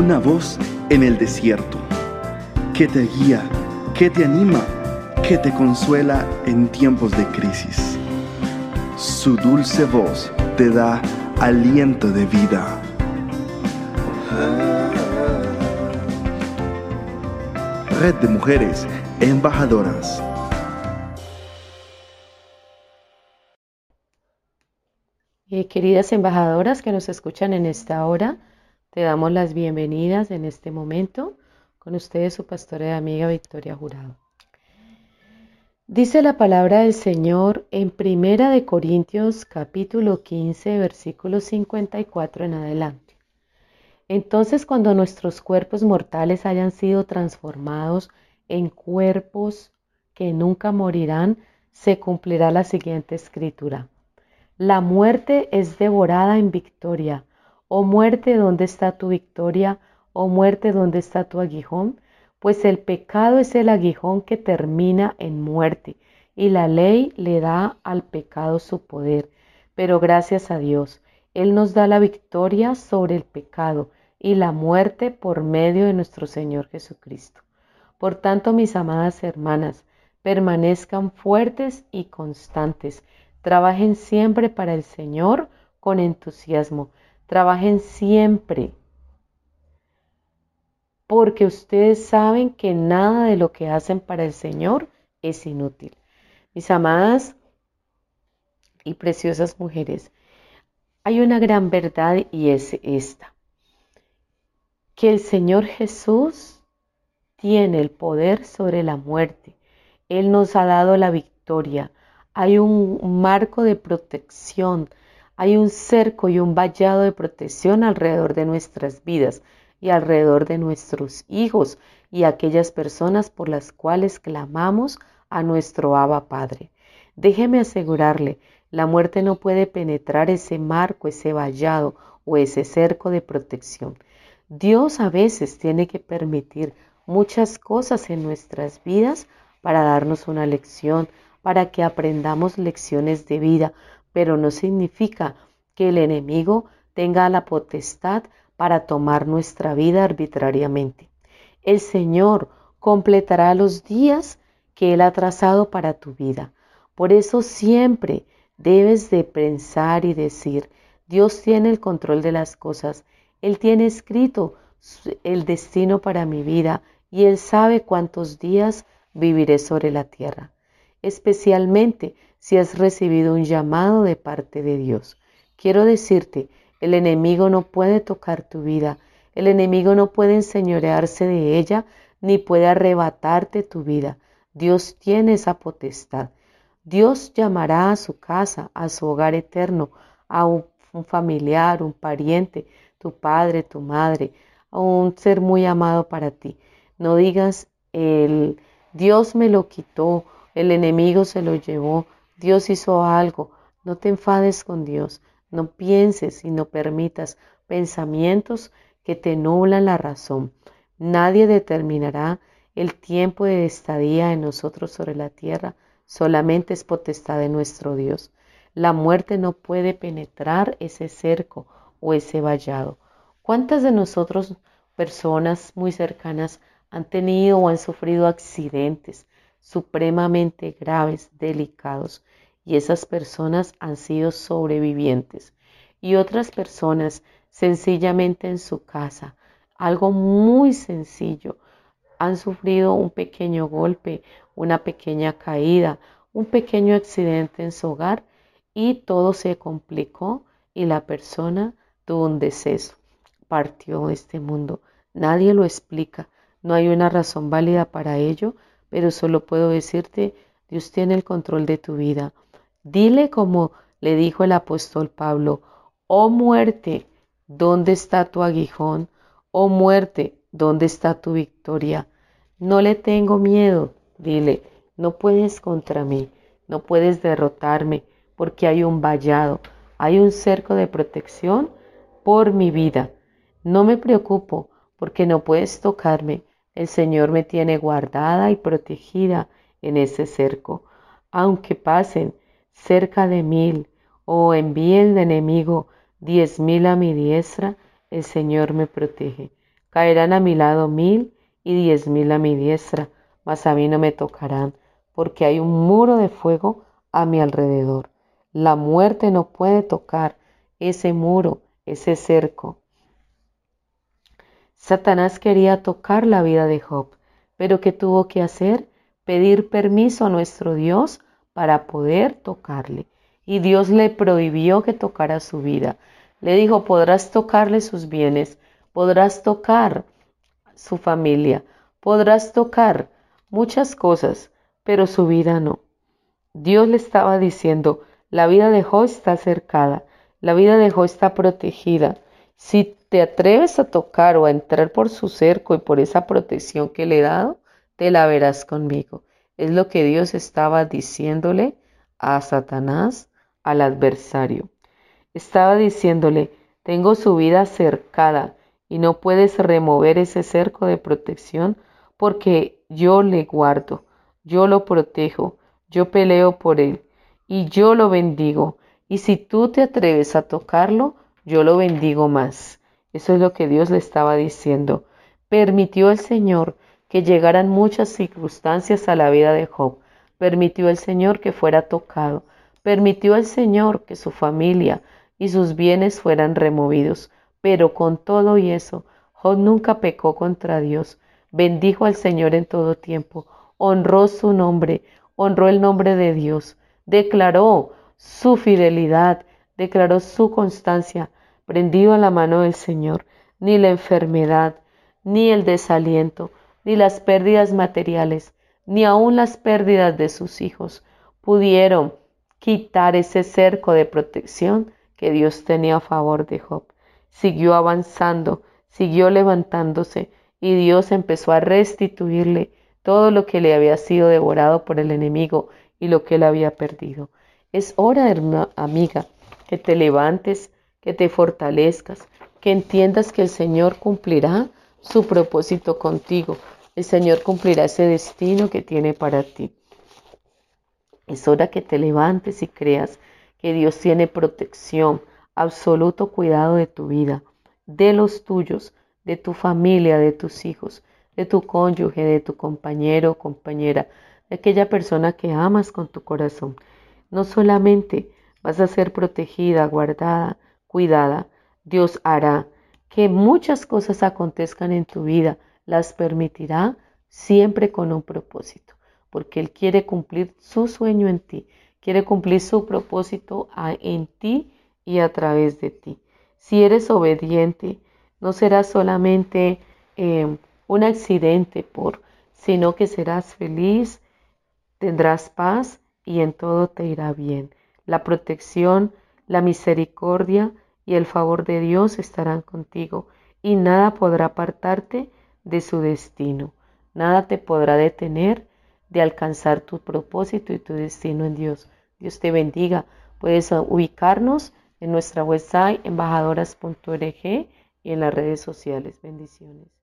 una voz en el desierto, que te guía, que te anima, que te consuela en tiempos de crisis. Su dulce voz te da aliento de vida. Red de Mujeres Embajadoras. Eh, queridas embajadoras que nos escuchan en esta hora, te damos las bienvenidas en este momento con ustedes su pastora y amiga Victoria Jurado. Dice la palabra del Señor en Primera de Corintios capítulo 15 versículo 54 en adelante. Entonces cuando nuestros cuerpos mortales hayan sido transformados en cuerpos que nunca morirán, se cumplirá la siguiente escritura. La muerte es devorada en victoria. Oh muerte, ¿dónde está tu victoria? Oh muerte, ¿dónde está tu aguijón? Pues el pecado es el aguijón que termina en muerte, y la ley le da al pecado su poder. Pero gracias a Dios, Él nos da la victoria sobre el pecado y la muerte por medio de nuestro Señor Jesucristo. Por tanto, mis amadas hermanas, permanezcan fuertes y constantes Trabajen siempre para el Señor con entusiasmo. Trabajen siempre. Porque ustedes saben que nada de lo que hacen para el Señor es inútil. Mis amadas y preciosas mujeres, hay una gran verdad y es esta. Que el Señor Jesús tiene el poder sobre la muerte. Él nos ha dado la victoria hay un marco de protección, hay un cerco y un vallado de protección alrededor de nuestras vidas y alrededor de nuestros hijos y aquellas personas por las cuales clamamos a nuestro Abba Padre. Déjeme asegurarle, la muerte no puede penetrar ese marco, ese vallado o ese cerco de protección. Dios a veces tiene que permitir muchas cosas en nuestras vidas para darnos una lección, para que aprendamos lecciones de vida, pero no significa que el enemigo tenga la potestad para tomar nuestra vida arbitrariamente. El Señor completará los días que Él ha trazado para tu vida. Por eso siempre debes de pensar y decir, Dios tiene el control de las cosas, Él tiene escrito el destino para mi vida y Él sabe cuántos días viviré sobre la tierra especialmente si has recibido un llamado de parte de Dios. Quiero decirte, el enemigo no puede tocar tu vida, el enemigo no puede enseñorearse de ella, ni puede arrebatarte tu vida. Dios tiene esa potestad. Dios llamará a su casa, a su hogar eterno, a un, familiar, un pariente, tu padre, tu madre, a un ser muy amado para ti. No digas, el Dios me lo quitó el enemigo se lo llevó, Dios hizo algo. No te enfades con Dios, no pienses y no permitas pensamientos que te nublan la razón. Nadie determinará el tiempo de estadía en nosotros sobre la tierra, solamente es potestad de nuestro Dios. La muerte no puede penetrar ese cerco o ese vallado. ¿Cuántas de nosotros, personas muy cercanas, han tenido o han sufrido accidentes, supremamente graves, delicados, y esas personas han sido sobrevivientes. Y otras personas sencillamente en su casa, algo muy sencillo, han sufrido un pequeño golpe, una pequeña caída, un pequeño accidente en su hogar y todo se complicó y la persona tuvo un deceso, partió de este mundo. Nadie lo explica, no hay una razón válida para ello, pero solo puedo decirte, Dios tiene el control de tu vida. Dile como le dijo el apóstol Pablo, oh muerte, ¿dónde está tu aguijón? Oh muerte, ¿dónde está tu victoria? No le tengo miedo, dile, no puedes contra mí, no puedes derrotarme, porque hay un vallado, hay un cerco de protección por mi vida. No me preocupo, porque no puedes tocarme, el Señor me tiene guardada y protegida en ese cerco. Aunque pasen cerca de mil o envíe el enemigo diez mil a mi diestra, el Señor me protege. Caerán a mi lado mil y diez mil a mi diestra, mas a mí no me tocarán, porque hay un muro de fuego a mi alrededor. La muerte no puede tocar ese muro, ese cerco. Satanás quería tocar la vida de Job, pero ¿qué tuvo que hacer? Pedir permiso a nuestro Dios para poder tocarle. Y Dios le prohibió que tocara su vida. Le dijo, podrás tocarle sus bienes, podrás tocar su familia, podrás tocar muchas cosas, pero su vida no. Dios le estaba diciendo, la vida de Job está cercada, la vida de Job está protegida. Si te atreves a tocar o a entrar por su cerco y por esa protección que le he dado, te la verás conmigo. Es lo que Dios estaba diciéndole a Satanás, al adversario. Estaba diciéndole, tengo su vida cercada y no puedes remover ese cerco de protección porque yo le guardo, yo lo protejo, yo peleo por él y yo lo bendigo. Y si tú te atreves a tocarlo, yo lo bendigo más. Eso es lo que Dios le estaba diciendo. Permitió el Señor que llegaran muchas circunstancias a la vida de Job. Permitió el Señor que fuera tocado. Permitió el Señor que su familia y sus bienes fueran removidos. Pero con todo y eso, Job nunca pecó contra Dios. Bendijo al Señor en todo tiempo. Honró su nombre. Honró el nombre de Dios. Declaró su fidelidad. Declaró su constancia. Prendido a la mano del Señor. Ni la enfermedad, ni el desaliento, ni las pérdidas materiales, ni aun las pérdidas de sus hijos pudieron quitar ese cerco de protección que Dios tenía a favor de Job. Siguió avanzando, siguió levantándose y Dios empezó a restituirle todo lo que le había sido devorado por el enemigo y lo que él había perdido. Es hora, amiga, que te levantes, que te fortalezcas, que entiendas que el Señor cumplirá su propósito contigo. El Señor cumplirá ese destino que tiene para ti. Es hora que te levantes y creas que Dios tiene protección, absoluto cuidado de tu vida, de los tuyos, de tu familia, de tus hijos, de tu cónyuge, de tu compañero o compañera, de aquella persona que amas con tu corazón. No solamente vas a ser protegida, guardada, cuidada, Dios hará que muchas cosas acontezcan en tu vida, las permitirá siempre con un propósito, porque Él quiere cumplir su sueño en ti, quiere cumplir su propósito en ti y a través de ti. Si eres obediente, no será solamente eh, un accidente sino que serás feliz, tendrás paz y en todo te irá bien. La protección, la misericordia y el favor de Dios estarán contigo y nada podrá apartarte de su destino. Nada te podrá detener de alcanzar tu propósito y tu destino en Dios. Dios te bendiga. Puedes ubicarnos en nuestra website embajadoras.org y en las redes sociales. Bendiciones.